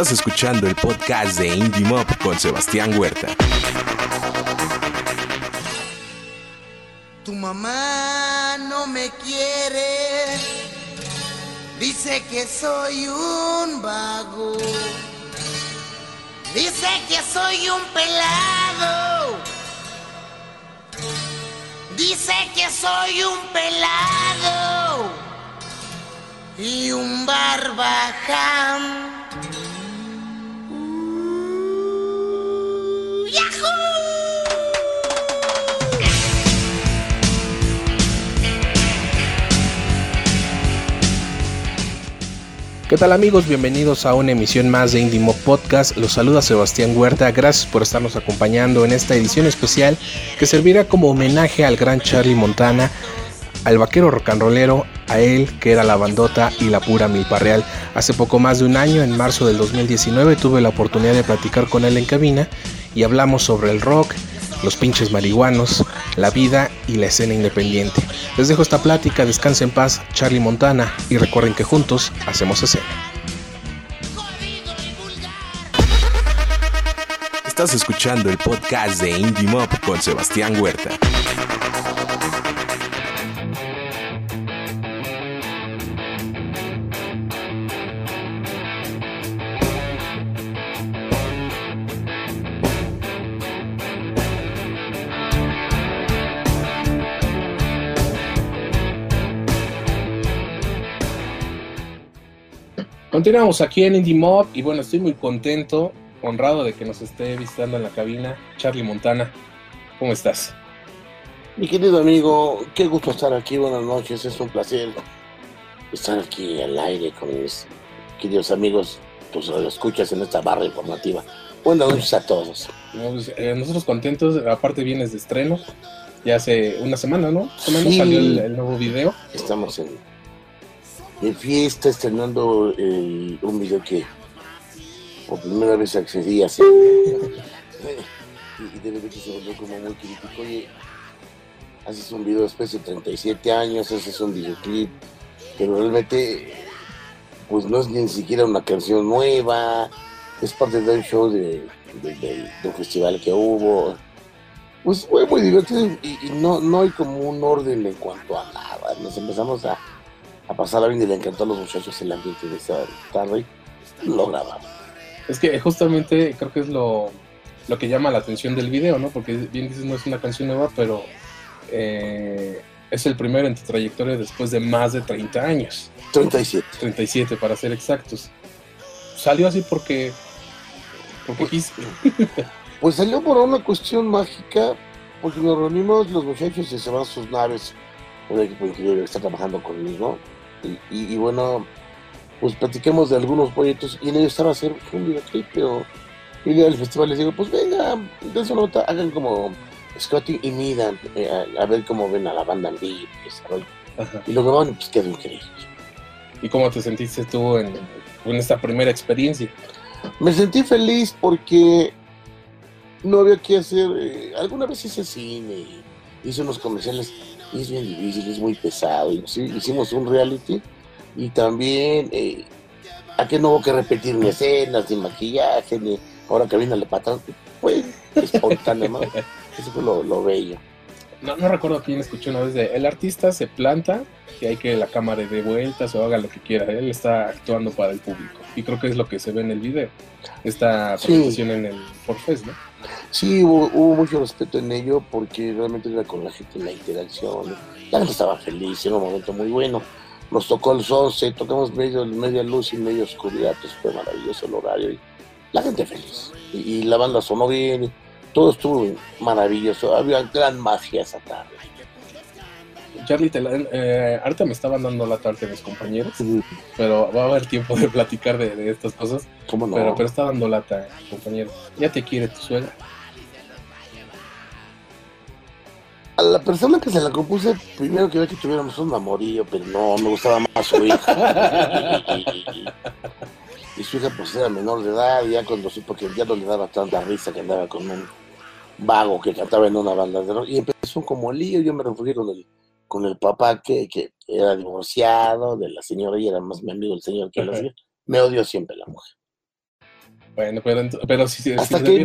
Estás escuchando el podcast de Indie Mob con Sebastián Huerta. Tu mamá no me quiere, dice que soy un vago, dice que soy un pelado, dice que soy un pelado y un barbaján. ¿Qué tal amigos? Bienvenidos a una emisión más de Indie Mob Podcast. Los saluda Sebastián Huerta. Gracias por estarnos acompañando en esta edición especial que servirá como homenaje al gran Charlie Montana, al vaquero rocanrolero, a él que era la bandota y la pura milpa real. Hace poco más de un año, en marzo del 2019, tuve la oportunidad de platicar con él en cabina y hablamos sobre el rock, los pinches marihuanos, la vida y la escena independiente. Les dejo esta plática, descansen en paz, Charlie Montana, y recuerden que juntos hacemos escena. Estás escuchando el podcast de Indie Mob con Sebastián Huerta. Continuamos aquí en Indie Mob y bueno, estoy muy contento, honrado de que nos esté visitando en la cabina Charlie Montana. ¿Cómo estás? Mi querido amigo, qué gusto estar aquí, buenas noches, es un placer estar aquí al aire con mis queridos amigos, tus escuchas en esta barra informativa. Buenas noches a todos. No, pues, eh, nosotros contentos, aparte vienes de estreno, ya hace una semana, ¿no? Semana Sí. salió el, el nuevo video. Estamos en, en fiesta estrenando el- un video que por primera vez accedí a hacer. y, y de repente se volvió como muy crítico. Oye, haces un video después de 37 años, haces un videoclip, pero realmente pues no es ni siquiera una canción nueva, es parte de un show de, de- de- de un festival que hubo. Pues fue muy divertido y, y no, no hay como un orden en cuanto a nada. Nos empezamos a, a pasar bien y le encantó a los muchachos el ambiente de esa tarde lo grabamos. Es que justamente creo que es lo, lo que llama la atención del video, ¿no? Porque bien dices, no es una canción nueva, pero eh, es el primero en tu trayectoria después de más de 30 años. 37. 37 para ser exactos. Salió así porque... Porque quise. Pues salió por una cuestión mágica, porque nos reunimos los muchachos y se van a sus naves, un equipo increíble que está trabajando conmigo. Y, y- y bueno, pues platicamos de algunos proyectos y en ellos estaba hacer un videoclip, pero y al festival les digo, pues venga, den su nota, hagan como Scotty y Midan, eh, a, a ver cómo ven a la banda en vivo, y lo grabaron y pues quedó increíble. ¿Y cómo te sentiste tú en, en esta primera experiencia? Me sentí feliz porque no había que hacer. eh, alguna vez hice cine y hice unos comerciales es bien difícil, es muy pesado. Hicimos un reality y también eh, aquí no hubo que repetir ni escenas, ni maquillaje, ni ahora que viene la patrón. Fue espontáneo, ¿no? Eso fue lo, lo bello. No, no recuerdo quién escuchó una vez de el artista se planta y hay que la cámara dé vueltas o haga lo que quiera. Él está actuando para el público. Y creo que es lo que se ve en el video. Esta Sí. presentación en el Forfest, ¿no? Sí, hubo, mucho respeto en ello porque realmente era con la gente la interacción. La gente estaba feliz, era un momento muy bueno. Nos tocó el sunset, tocamos medio, media luz y media oscuridad, pues fue maravilloso el horario y la gente feliz. Y, y la banda sonó bien, todo estuvo maravilloso. Había gran magia esa tarde. Charlie, te la- eh, ahorita me estaban dando la tarde mis compañeros, pero va a haber tiempo de platicar de, de estas cosas. ¿Cómo no? Pero, pero está dando lata, compañero. Ya te quiere tu suegra. A la persona que se la compuse, primero quería que tuviéramos un amorío, pero no, me gustaba más su hija. y, su hija pues era menor de edad, y ya cuando supo que ya no le daba tanta risa que andaba con un vago que cantaba en una banda de rock, y empezó como lío, yo me refugié con el, con el papá que, que era divorciado de la señora y era más mi amigo el señor que lo hacía. Me odió siempre la mujer. Bueno, pero, si, si Hasta se que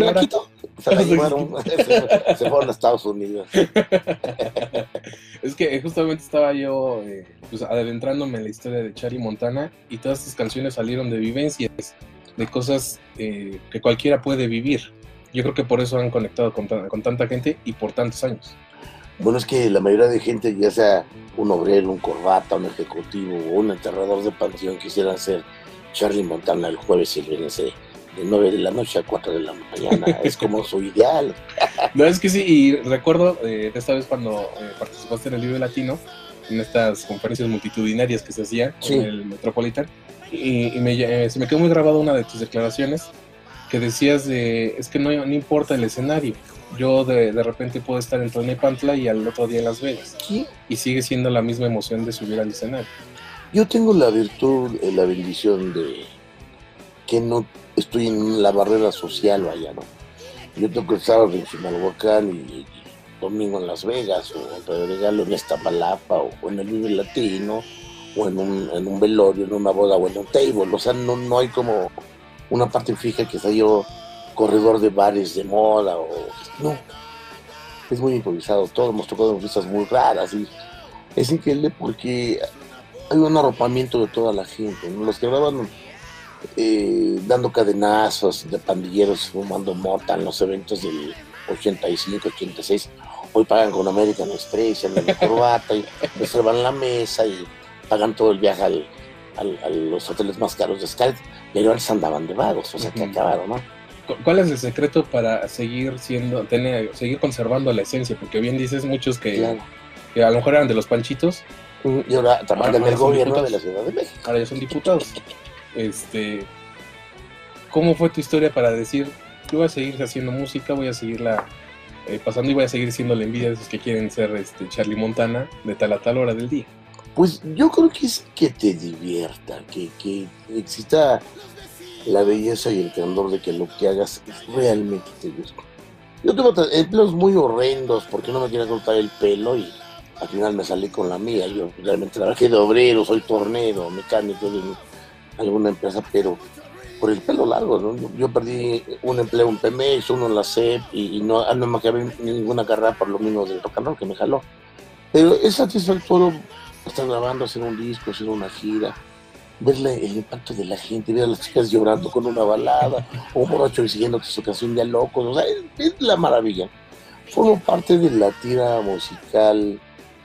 se la llevaron, se, se fueron a Estados Unidos. Es que justamente estaba yo eh, pues, adentrándome en la historia de Charlie Montana y todas estas canciones salieron de vivencias, de cosas eh, que cualquiera puede vivir. Yo creo que por eso han conectado con, con tanta gente y por tantos años. Bueno, es que la mayoría de gente, ya sea un obrero, un corbata, un ejecutivo o un enterrador de panteón, quisieran ser Charlie Montana el jueves y el viernes de, de 9 de la noche a 4 de la mañana. Es como su ideal. No, es que sí, y recuerdo eh, de esta vez cuando eh, participaste en el Vive Latino, en estas conferencias multitudinarias que se hacían Sí. en el Metropolitan, y, y me, eh, se me quedó muy grabada una de tus declaraciones que decías de, es que no, no importa el escenario, yo de, de repente puedo estar en Tlalnepantla y al otro día en Las Vegas, Sí. y sigue siendo la misma emoción de subir al escenario. Yo tengo la virtud, eh, la bendición de que no estoy en la barrera social, vaya, ¿no? Yo tengo el sábado en Chimalhuacán y, y domingo en Las Vegas, o en Pedro Regalo, en Iztapalapa, o, o en el Vive Latino, o en un, en un velorio, en una boda, o en un table. O sea, no, no hay como una parte fija que sea yo corredor de bares de moda, o... No, es muy improvisado. Todos hemos tocado en fiestas muy raras y es increíble porque hay un arropamiento de toda la gente. ¿no? Los que graban eh, dando cadenazos de pandilleros fumando mota en los eventos del 85, 86, hoy pagan con American Express, en la corbata y reservan la mesa y pagan todo el viaje al- al- a los hoteles más caros de Sky, pero antes andaban de vagos, o sea que acabaron, ¿no? Cu- ¿Cuál es el secreto para seguir siendo, tener, seguir conservando la esencia? Porque bien dices muchos que, Claro. que a lo mejor eran de los panchitos, Y ahora trabajan en Ahora el son gobierno de diputados. la Ciudad de México. ahora ya son diputados. Este, ¿Cómo fue tu historia para decir, yo voy a seguir haciendo música, voy a seguirla eh, pasando y voy a seguir siendo la envidia de esos que quieren ser este, Charlie Montana de tal a tal hora del día? Pues yo creo que es que te divierta, que, que exista la belleza y el candor de que lo que hagas realmente te gusta. Yo tengo empleos muy horrendos porque no me quería cortar el pelo y al final me salí con la mía. Yo realmente trabajé de obrero, soy tornero, mecánico de alguna empresa, pero por el pelo largo, ¿no? Yo, yo perdí un empleo en Pemex, uno en la CEP y, y no, ah, no me acabé ninguna carrera por lo mismo del rock and que me jaló. Pero es satisfactorio estar grabando, hacer un disco, hacer una gira, ver la- el impacto de la gente, ver a las chicas llorando con una balada, o un borracho exigiéndote su canción de locos, o sea, es, la maravilla. Formo parte de la tira musical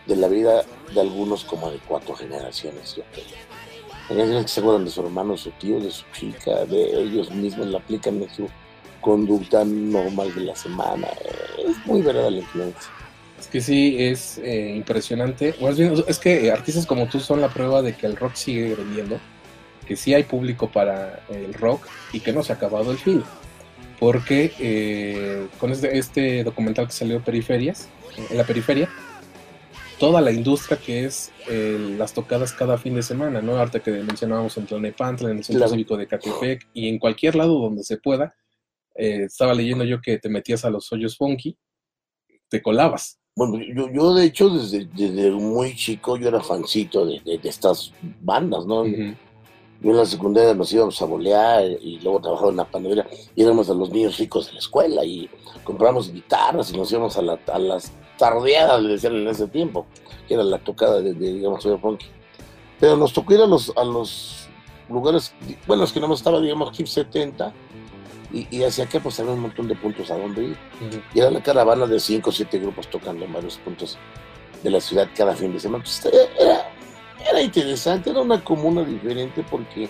de la vida de algunos como de cuatro generaciones, yo creo. Generaciones que se acuerdan de su hermano, su tío, de su chica, de ellos mismos, la aplican en su conducta normal de la semana. Es muy verdad la influencia. Es que sí, es eh, impresionante. Más bien, es que eh, artistas como tú son la prueba de que el rock sigue vendiendo, que sí hay público para el rock y que no se ha acabado el fin. Porque eh, con este, este documental que salió Periferias, en la periferia, toda la industria que es eh, las tocadas cada fin de semana, ¿no? Ahorita que mencionábamos en Tlalnepantla, en el Centro Claro. Cívico de Catepec y en cualquier lado donde se pueda. estaba leyendo yo que te metías a los hoyos funky, te colabas. Bueno, yo, yo de hecho desde, desde muy chico yo era fancito de, de- de estas bandas, ¿no? Ujú. Yo en la secundaria nos íbamos a bolear y luego trabajaba en la panadería y éramos a los niños ricos de la escuela y compramos guitarras y nos íbamos a, la- a las tardeadas, le decían en ese tiempo, que era la tocada de, de, digamos, de funky. Pero nos tocó ir a los, a los lugares, bueno, es que no estaba, digamos, Hip 70 y, y hacia acá pues había un montón de puntos a donde ir. Y era la caravana de cinco o siete grupos tocando en varios puntos de la ciudad cada fin de semana. Entonces, era, era interesante, era una comuna diferente porque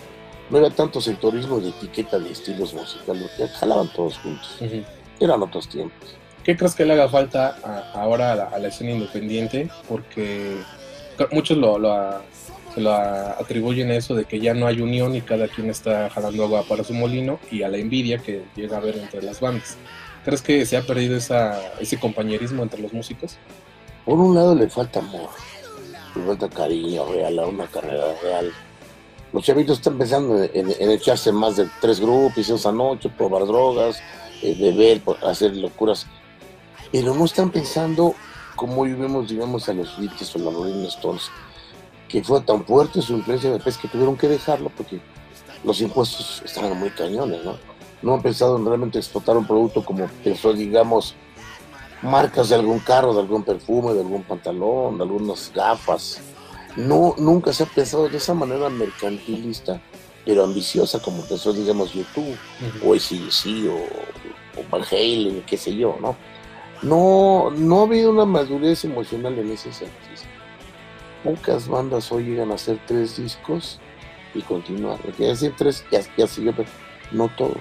no era tanto sectorismo de etiqueta de estilos musicales, que jalaban todos juntos. Eran otros tiempos. ¿Qué crees que le haga falta a- ahora a la, a la escena independiente? Porque muchos lo, lo se lo a- atribuyen a eso de que ya no hay unión y cada quien está jalando agua para su molino y a la envidia que llega a haber entre las bandas. ¿Crees que se ha perdido esa, ese compañerismo entre los músicos? Por un lado le falta amor, le falta cariño real a una carrera real. Los chavitos están pensando en, en- echarse más de tres grupos, esa noche, probar drogas, eh, beber, hacer locuras. Pero no están pensando como hoy vemos, digamos, a los Beatles o los Rolling Stones, que fue tan fuerte su influencia después que tuvieron que dejarlo porque los impuestos estaban muy cañones, ¿no? no han pensado en realmente explotar un producto como pensó, digamos, marcas de algún carro, de algún perfume, de algún pantalón, de algunas gafas. No, nunca se ha pensado de esa manera mercantilista, pero ambiciosa como pensó, digamos, YouTube, o ACDC, o, o Van Halen, qué sé yo, ¿no? No, no ha habido una madurez emocional en ese sentido. Pocas bandas hoy llegan a hacer tres discos y continuar. Porque decir tres, ya, ya siguió, pero no todos.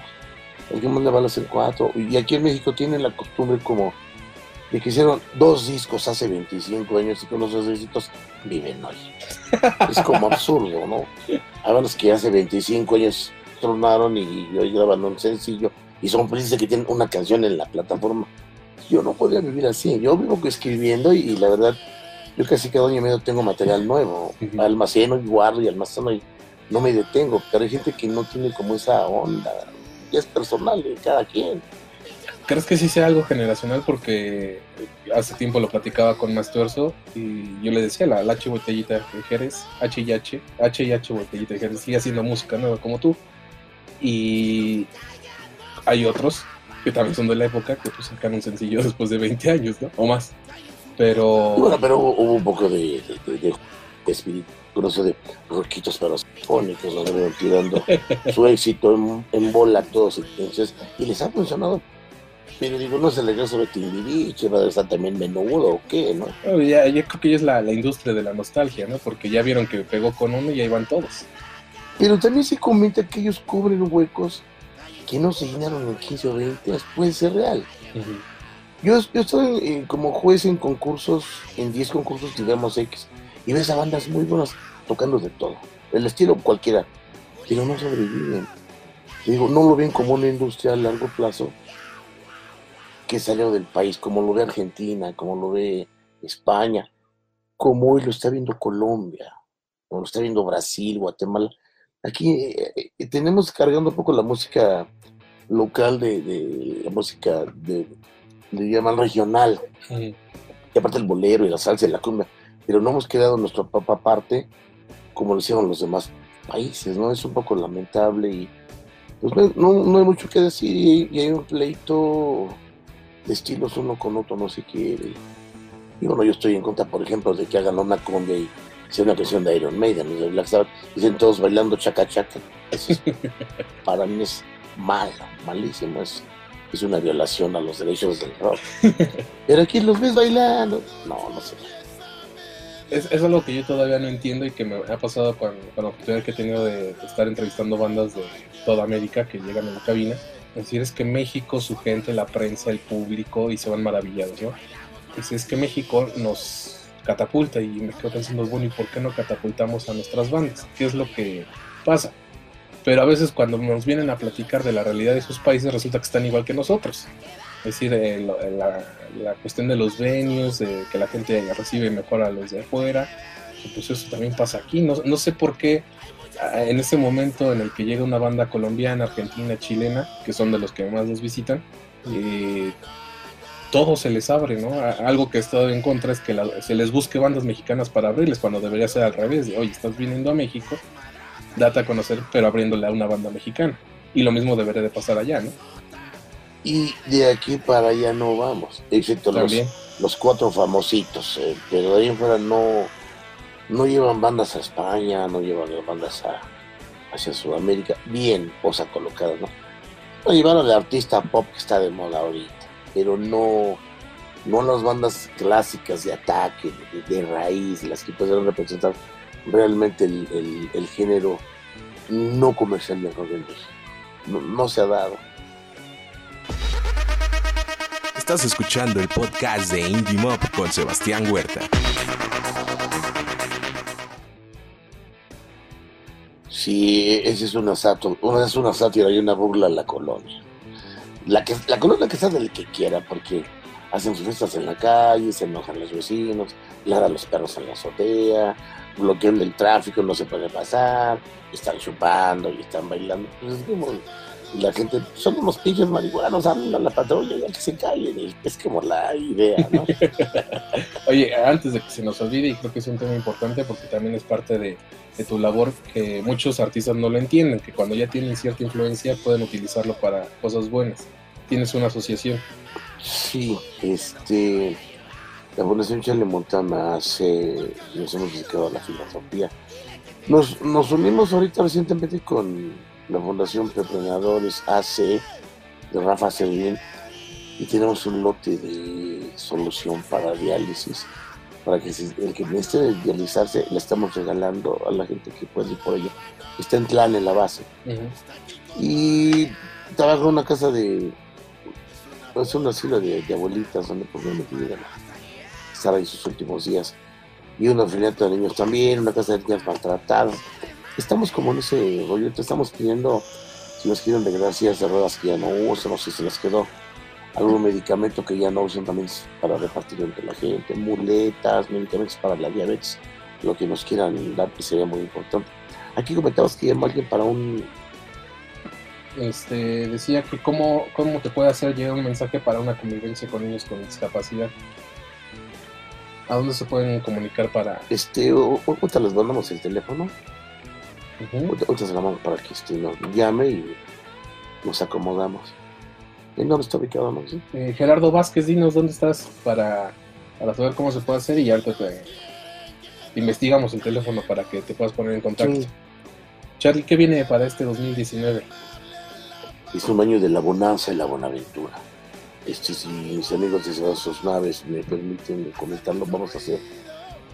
Alguien más le vale hacer cuatro. Y aquí en México tienen la costumbre como de que hicieron dos discos hace 25 años y con los dos éxitos viven hoy. Es como absurdo, ¿no? Hay bandas que hace 25 años tronaron y hoy graban un sencillo y son felices que tienen una canción en la plataforma. Yo no podría vivir así. Yo vivo escribiendo y, y la verdad, yo casi cada año y medio tengo material nuevo. Almaceno y guardo y almaceno y no me detengo. Pero hay gente que no tiene como esa onda. Y es personal de cada quien. ¿Crees que sí sea algo generacional? Porque hace tiempo lo platicaba con Mastuerzo y yo le decía, la, la H Botellita de Jerez, H y H, H y H Botellita de Jerez, sigue haciendo música nueva como tú. Y hay otros que también son de la época que pues sacan un sencillo después de 20 años, ¿no? O más. Pero... Bueno, pero hubo, hubo un poco de, de, de, de espíritu, grosso de roquitos para los fónicos, donde tirando su éxito en, en bola a todos. Entonces, y les ha funcionado. Pero digo, no se le regreso de Timbiriche, va a estar también menudo o qué, ¿no? No, ya, ya creo que ya es la, la industria de la nostalgia, ¿no? Porque ya vieron que pegó con uno y ahí van todos. Pero también se comenta que ellos cubren huecos que no se llenaron en 15 o 20 años. Puede ser real. Yo, estoy eh, como juez en concursos, en 10 concursos, digamos X, y ves a bandas muy buenas tocando de todo, el estilo cualquiera, pero no sobreviven. Digo, no lo ven como una industria a largo plazo que salió del país, como lo ve Argentina, como lo ve España, como hoy lo está viendo Colombia, como lo está viendo Brasil, Guatemala. Aquí eh, eh, tenemos cargando un poco la música local de la música de, le llaman regional, y aparte el bolero y la salsa y la cumbia, pero no hemos quedado nuestra papa parte como lo hicieron los demás países, ¿no? Es un poco lamentable y pues no, no, hay mucho que decir y, y, hay un pleito de estilos uno con otro, no se quiere. Y bueno, yo estoy en contra, por ejemplo, de que hagan una cumbia y sea una canción de Iron Maiden de Black Sabbath, y estén todos bailando chaca chaca. Eso es, para mí es malo, malísimo, es, es una violación a los derechos del rock. Pero aquí los ves bailando. No, no sé. Es, es algo que yo todavía no entiendo y que me ha pasado con, con la oportunidad que he tenido de estar entrevistando bandas de toda América que llegan a la cabina. Es decir, es que México, su gente, la prensa, el público, y se van maravillados, ¿no? Es, es que México nos catapulta y me quedo pensando, bueno, ¿y por qué no catapultamos a nuestras bandas? ¿Qué es lo que pasa? Pero a veces cuando nos vienen a platicar de la realidad de esos países resulta que están igual que nosotros. Es decir, el, la, la, cuestión de los venues, de que la gente recibe mejor a los de afuera, pues eso también pasa aquí. No, no sé por qué en ese momento en el que llega una banda colombiana, argentina, chilena, que son de los que más nos visitan, eh, todo se les abre, ¿no? Algo que he estado en contra es que la, se les busque bandas mexicanas para abrirles, cuando debería ser al revés, de, oye, estás viniendo a México, date a conocer, pero abriéndole a una banda mexicana. Y lo mismo debería de pasar allá, ¿no? Y de aquí para allá no vamos, excepto los, los, cuatro famositos, eh, pero de ahí en fuera no, no llevan bandas a España, no llevan bandas a, hacia Sudamérica, bien, cosa colocada, ¿no? No llevaron al artista pop que está de moda ahorita, pero no, no las bandas clásicas de ataque, de, de raíz, las que pueden representar realmente el, el, el género no comercial de rock en México. No, no se ha dado. Estás escuchando el podcast de Indie Mob con Sebastián Huerta. Sí, esa es una sátira, es una sátira y una burla a la colonia. La, que, la colonia que está del que quiera, porque hacen sus fiestas en la calle, se enojan los vecinos, ladran los perros en la azotea, bloquean el tráfico, no se puede pasar, están chupando y están bailando. Pues es como la gente, son unos pinches marihuanos, hablan a la patrulla, ya que se callen. Es como la idea, ¿no? Oye, antes de que se nos olvide, y creo que es un tema importante porque también es parte de tu labor que muchos artistas no lo entienden, que cuando ya tienen cierta influencia pueden utilizarlo para cosas buenas. Tienes una asociación. Sí, este. La Fundación Chale Montana hace. Nos hemos dedicado a la filantropía. Nos, nos unimos ahorita recientemente con la Fundación Preprenadores AC de Rafa Servien y tenemos un lote de solución para diálisis. Para que el que necesite dializarse, le estamos regalando a la gente que puede ir por ello. Está en plan en la base. Y trabajo en una casa de. Es un asilo de, abuelitas donde probablemente llegan a estar ahí sus últimos días. Y un orfanato de niños también, una casa de niñas maltratadas. Estamos como en ese rollo, estamos pidiendo si nos quieren regalar sillas de ruedas que ya no usan, o si se les quedó algún medicamento que ya no usan también para repartir entre la gente, muletas, medicamentos para la diabetes, lo que nos quieran dar que sería muy importante. Aquí comentabas que llamó alguien para un Este, decía que cómo, cómo te puede hacer llegar un mensaje para una convivencia con niños con discapacidad. ¿A dónde se pueden comunicar para...? Este, ahorita les mandamos el teléfono, ahorita, se la mando para que este, nos llame y nos acomodamos. ¿En dónde está ubicado. Eh, Gerardo Vázquez, dinos dónde estás para, para saber cómo se puede hacer y ahorita te investigamos el teléfono para que te puedas poner en contacto. Sí. Charlie, ¿qué viene para este 2019? Es un año de la bonanza y la bonaventura. Este, si mis amigos de sus naves me permiten comentarlo, vamos a hacer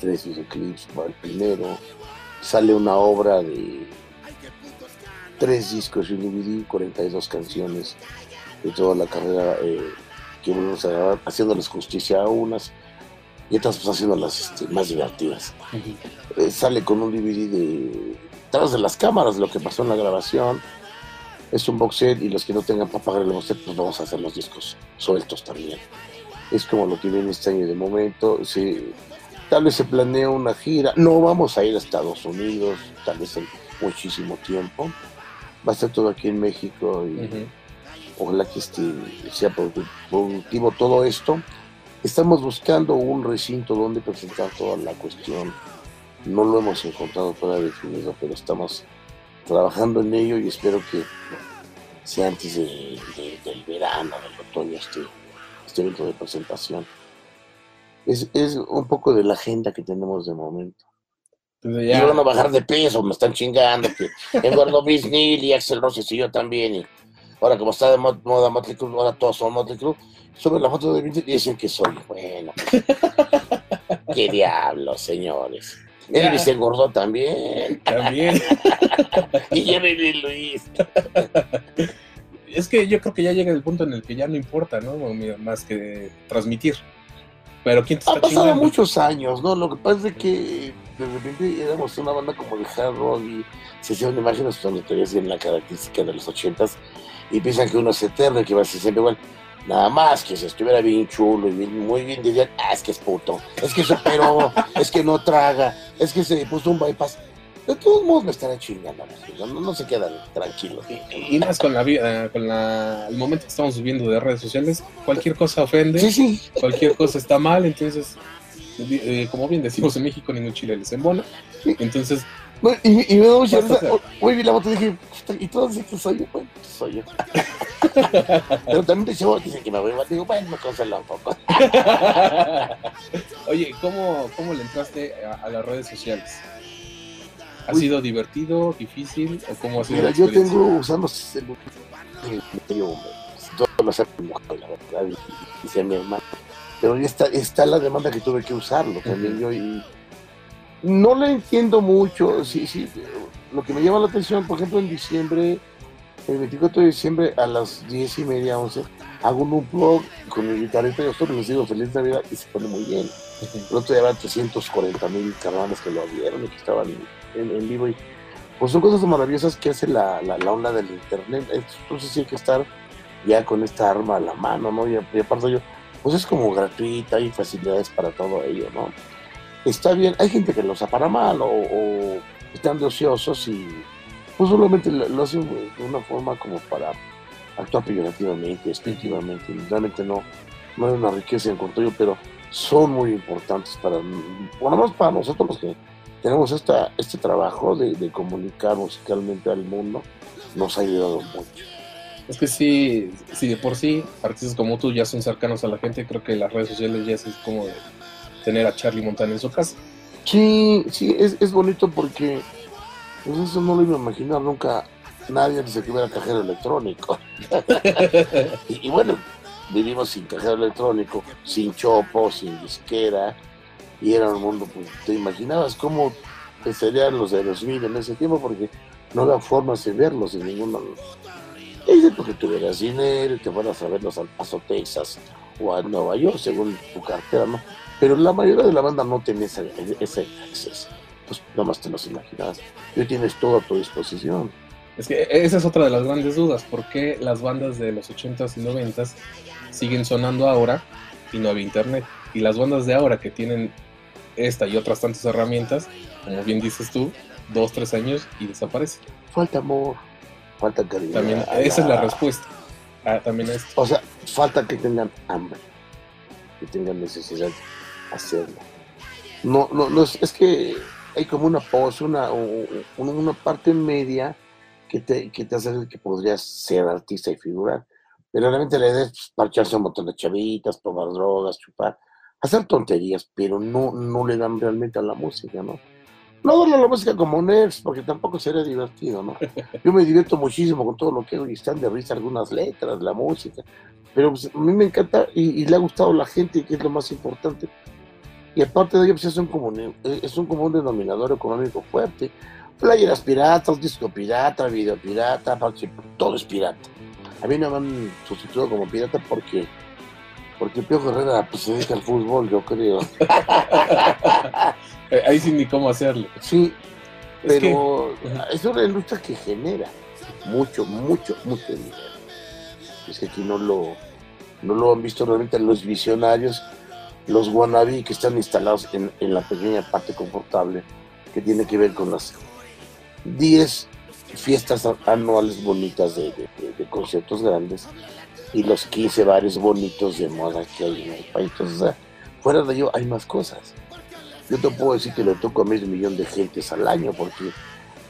tres videoclips. El primero sale una obra de tres discos y un DVD, 42 canciones de toda la carrera eh, que volvemos a grabar, haciéndoles justicia a unas y otras pues haciéndolas este, más divertidas. Eh, sale con un DVD de detrás de las cámaras, lo que pasó en la grabación. Es un box set y los que no tengan para pagar el box set, pues vamos a hacer los discos sueltos también. Es como lo viene este año de momento. Sí, tal vez se planea una gira. No vamos a ir a Estados Unidos, tal vez en muchísimo tiempo. Va a ser todo aquí en México y ojalá que este, sea produ- productivo todo esto. Estamos buscando un recinto donde presentar toda la cuestión. No lo hemos encontrado todavía definido, pero estamos trabajando en ello y espero que sea antes de- de- del verano, del otoño, este, este evento de presentación. Es, es un poco de la agenda que tenemos de momento. Y van a bajar de peso, me están chingando, que engordó Bisnil y Axel Rossi y yo también. Y ahora como está de mo- moda Motley Crue, ahora todos son Motley Crue, suben la foto de Bisnil y dicen que soy. Bueno, pues, qué diablos, señores. Elvis engordó también. también. Y Jerry Luis. es que yo creo que ya llega el punto en el que ya no importa, ¿no? Más que transmitir. Pero ¿quién te Ha pasado chingando? muchos años, ¿no? Lo que pasa es que de repente éramos una banda como de hard rock y se hicieron imágenes donde todavía tienen la característica de los ochentas y piensan que uno es eterno y que va a ser siempre igual. Nada más que si estuviera bien chulo y bien- muy bien, dirían, ah, es que es puto, es que se operó, es que no traga, es que se puso un bypass. De todos modos me estarán chingando, ¿no? no, no se quedan tranquilos. Y, y más con la vida, con la, el momento que estamos viviendo de redes sociales, cualquier cosa ofende, Sí, sí, cualquier cosa está mal, entonces, eh, como bien decimos en México, ningún chile les embona. Entonces, No, y, y me da mucha risa. Hoy vi la foto y dije, "Puta, y todos dicen que soy yo. Bueno, soy yo. Pero también dicen, dicen que me voy. Digo, bueno, me consuela un poco. oye, ¿cómo, cómo le entraste a, a las redes sociales? ¿Ha Uy. sido divertido, difícil o cómo ha sido Mira, la yo tengo usando celular. medio, Todo lo hace mi mujer, la verdad, sea mi hermano. Pero ya está, está la demanda que tuve que usarlo también yo. Y no le entiendo mucho. Sí, sí. Lo que me llama la atención, por ejemplo, en diciembre, el 24 de diciembre a las 10 y media, 11, hago un blog con mi guitarrita y yo les digo feliz Navidad y se pone muy bien. El otro día eran 340 mil carnales que lo vieron y que estaban en, en vivo. Y, pues son cosas maravillosas que hace la, la, la onda del internet. Entonces sí hay que estar ya con esta arma a la mano, ¿no? Y, y aparte yo, pues es como gratuita y facilidades para todo ello, ¿no? Está bien, hay gente que lo usa para mal o, están de ociosos y pues solamente lo, hacen de una forma como para actuar peyorativamente, despectivamente. y Realmente no, no hay una riqueza en cuanto yo, pero son muy importantes para, bueno, más para nosotros los que tenemos esta, este trabajo de, comunicar musicalmente al mundo, nos ha ayudado mucho. Es que sí, sí, de por sí, artistas como tú ya son cercanos a la gente, creo que las redes sociales ya es como de tener a Charlie Montana en su casa. Sí, sí, es, es bonito porque pues eso no lo iba a imaginar nunca nadie que hubiera cajero electrónico. y, y bueno, vivimos sin cajero electrónico, sin chopo, sin disquera, y era un mundo, pues te imaginabas cómo serían los de los mil en ese tiempo porque no había formas de verlos en ninguno. De porque tuvieras dinero y te fueras a verlos al Paso, Texas o a Nueva York, según tu cartera, ¿no? Pero la mayoría de la banda no tenía ese, ese acceso. Pues nada más te los imaginabas. Hoy tienes todo a tu disposición. Es que esa es otra de las grandes dudas, ¿por qué las bandas de los 80s y 90s siguen sonando ahora y no había internet? Y las bandas de ahora que tienen esta y otras tantas herramientas, como bien dices tú, dos, tres años y desaparecen. Falta amor, falta cariño. También, esa es la respuesta. Ah, también esto. O sea, falta que tengan hambre, que tengan necesidad hacerlo. No, no, no es, es que hay como una pose, una, una parte media que te, que te hace ver que podrías ser artista y figurar. Pero realmente la idea es pues, parcharse un montón de chavitas, tomar drogas, chupar, hacer tonterías, pero no, no le dan realmente a la música, ¿no? No darle a la música como nerds, porque tampoco sería divertido, ¿no? Yo me divierto muchísimo con todo lo que hago y están de risa algunas letras, la música, pero pues, a mí me encanta y, y le ha gustado a la gente, que es lo más importante. Y aparte de ello, pues es un común, es un común denominador económico fuerte. Playeras piratas, disco pirata, video pirata, todo es pirata. A mí no me han sustituido como pirata porque, porque Piojo Herrera pues, se dedica al fútbol, yo creo. Eh, Ahí sí ni cómo hacerle. Sí, Es que- pero Ujú. es una industria que genera mucho, mucho, mucho dinero. Es que aquí no lo, no lo han visto realmente los visionarios, los wannabe que están instalados en, en la pequeña parte confortable que tiene que ver con las 10 fiestas anuales bonitas de, de- de- de conciertos grandes y los 15 bares bonitos de moda que hay en el país. Entonces, o sea, fuera de ello hay más cosas. Yo te puedo decir que le toco a medio millón de gentes al año, porque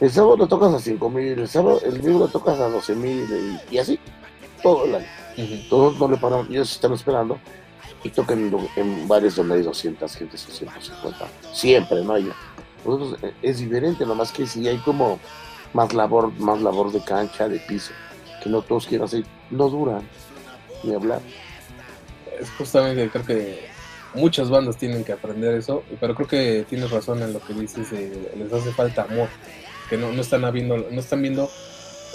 el sábado lo tocas a 5 mil, el sábado, el domingo lo tocas a 12 mil y, y así todo el año. Ujú. Todos no le paran, ellos están esperando y tocan en, bares donde hay 200 gentes o 150. Siempre, ¿no? Hay, eh, es diferente, nomás que si hay como más labor, más labor de cancha, de piso, que no todos quieren hacer, no duran ni hablar. Es justamente, creo que muchas bandas tienen que aprender eso, pero creo que tienes razón en lo que dices, de, les hace falta amor, que no, no están viendo, no están viendo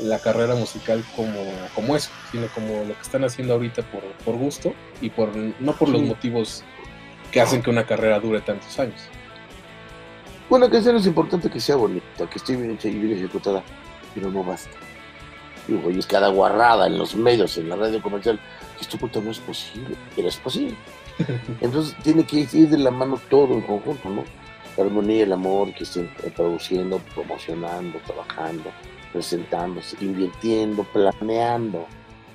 la carrera musical como, como eso, sino como lo que están haciendo ahorita por, por gusto y por no por los Sí. motivos que hacen que una carrera dure tantos años. Una canción es importante que sea bonita, que esté bien hecha y bien ejecutada, pero no basta. Digo, y es cada guarrada en los medios, en la radio comercial, que esto puta no es posible, pero es posible. Entonces tiene que ir de la mano todo en conjunto, ¿no? La armonía, el amor, que estén produciendo, promocionando, trabajando, presentándose, invirtiendo, planeando,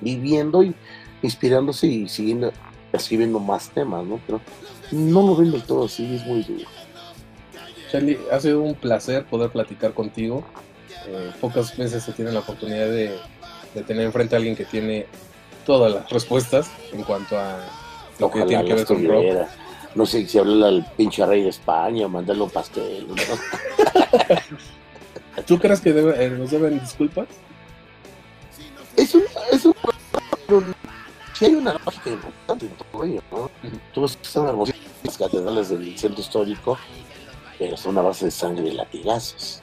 viviendo y inspirándose y siguiendo, escribiendo más temas, ¿no? Pero no lo ven del todo así, es muy duro. Charlie, ha sido un placer poder platicar contigo. Eh, pocas veces se tiene la oportunidad de, de tener enfrente a alguien que tiene todas las respuestas en cuanto a lo que tiene que ver con rock. No sé si hablarle al pinche rey de España, mandarle un pastel. ¿no? ¿Tú crees que debe- eh, nos deben disculpas? Es un, es un, sí hay una lógica importante en todo ello, ¿no? Tú ves que están las catedrales del centro histórico, pero son a base de sangre y latigazos.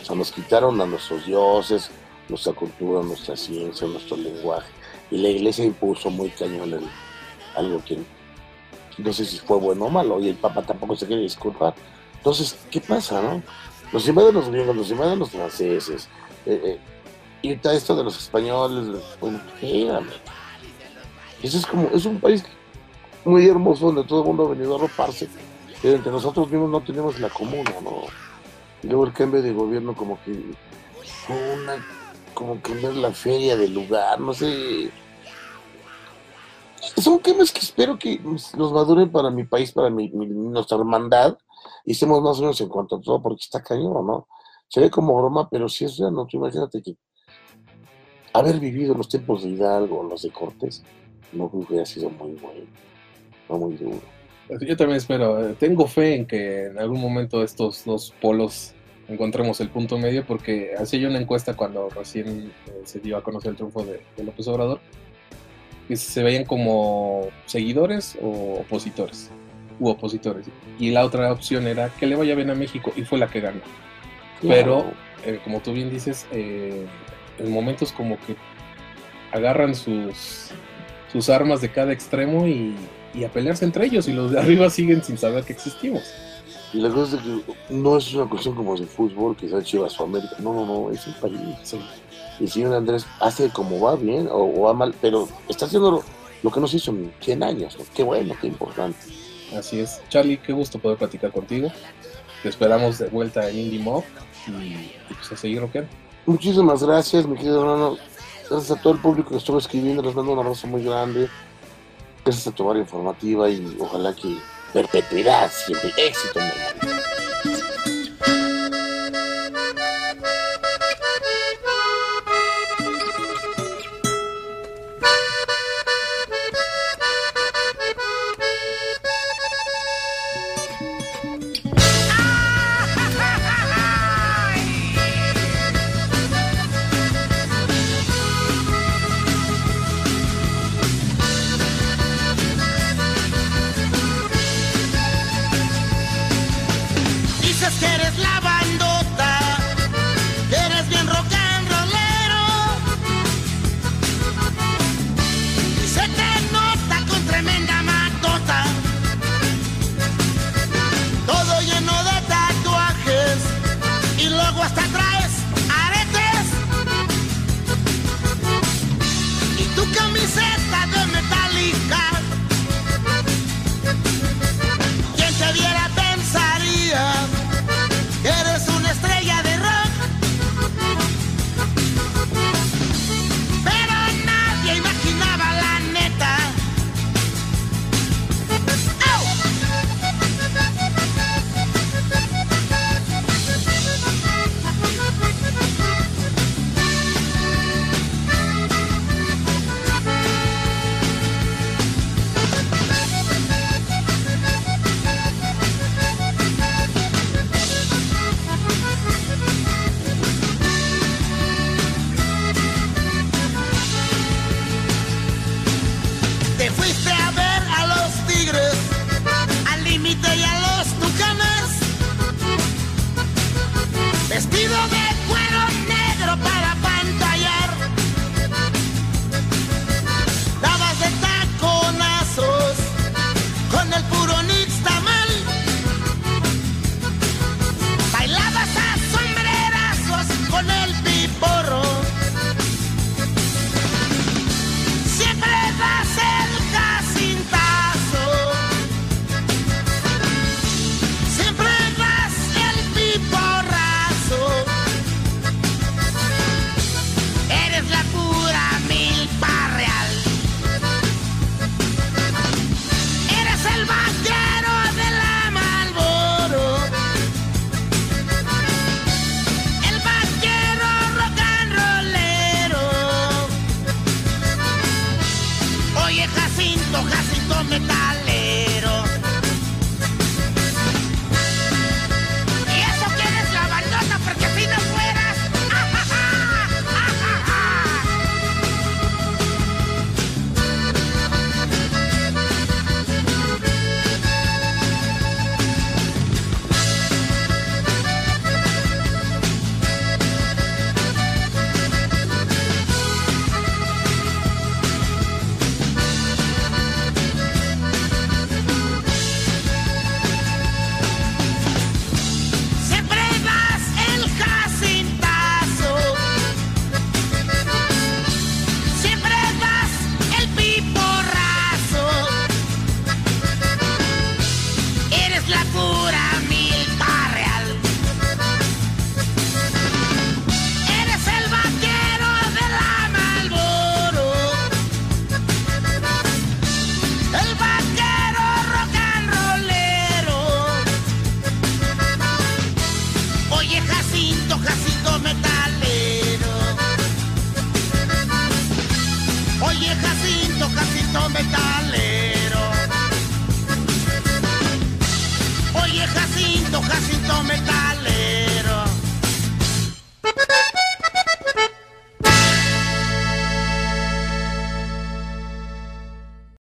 O sea, nos quitaron a nuestros dioses, nuestra cultura, nuestra ciencia, nuestro lenguaje. Y la iglesia impuso muy cañón el- algo que no sé si fue bueno o malo, y el Papa tampoco se quiere disculpar. Entonces, ¿qué pasa, no? Nos invaden los griegos, nos invaden los franceses, eh, eh, y está esto de los españoles, bueno, espérame. Eso es como, es un país muy hermoso donde todo el mundo ha venido a roparse, pero entre nosotros mismos no tenemos la comuna, ¿no? Y luego el cambio de gobierno como que una como que ver la feria del lugar, no sé. Son temas que espero que los maduren para mi país, para mi- nuestra hermandad, estemos más o menos en cuanto a todo, porque está cañón, ¿no? Se ve como broma, pero si es real, ¿no? Tú imagínate que haber vivido los tiempos de Hidalgo, los de Cortés, no creo que haya sido muy bueno, no muy duro. Yo también espero, eh, tengo fe en que en algún momento estos dos polos encontremos el punto medio, porque hacía yo una encuesta cuando recién eh, se dio a conocer el triunfo de, de López Obrador, que se veían como seguidores o opositores, u opositores. Y la otra opción era que le vaya bien a México, y fue la que ganó. Pero, eh, como tú bien dices, eh, en momentos como que agarran sus, sus armas de cada extremo y, y a pelearse entre ellos, y los de arriba siguen sin saber que existimos. Y la cosa es que no es una cuestión como de fútbol, que sea Chivas o América, no, no, no, es el país. Sí. Y si un Andrés hace como va bien o, o va mal, pero está haciendo lo, lo que no se hizo en 100 años. ¿no? Qué bueno, qué importante. Así es. Charlie, qué gusto poder platicar contigo. Te esperamos de vuelta en Indie Mob y, pues a seguir rockeando. Muchísimas gracias, mi querido hermano. Gracias a todo el público que estuvo escribiendo. Les mando un abrazo muy grande. Gracias a tu barra informativa y ojalá que perpetuidad siempre éxito.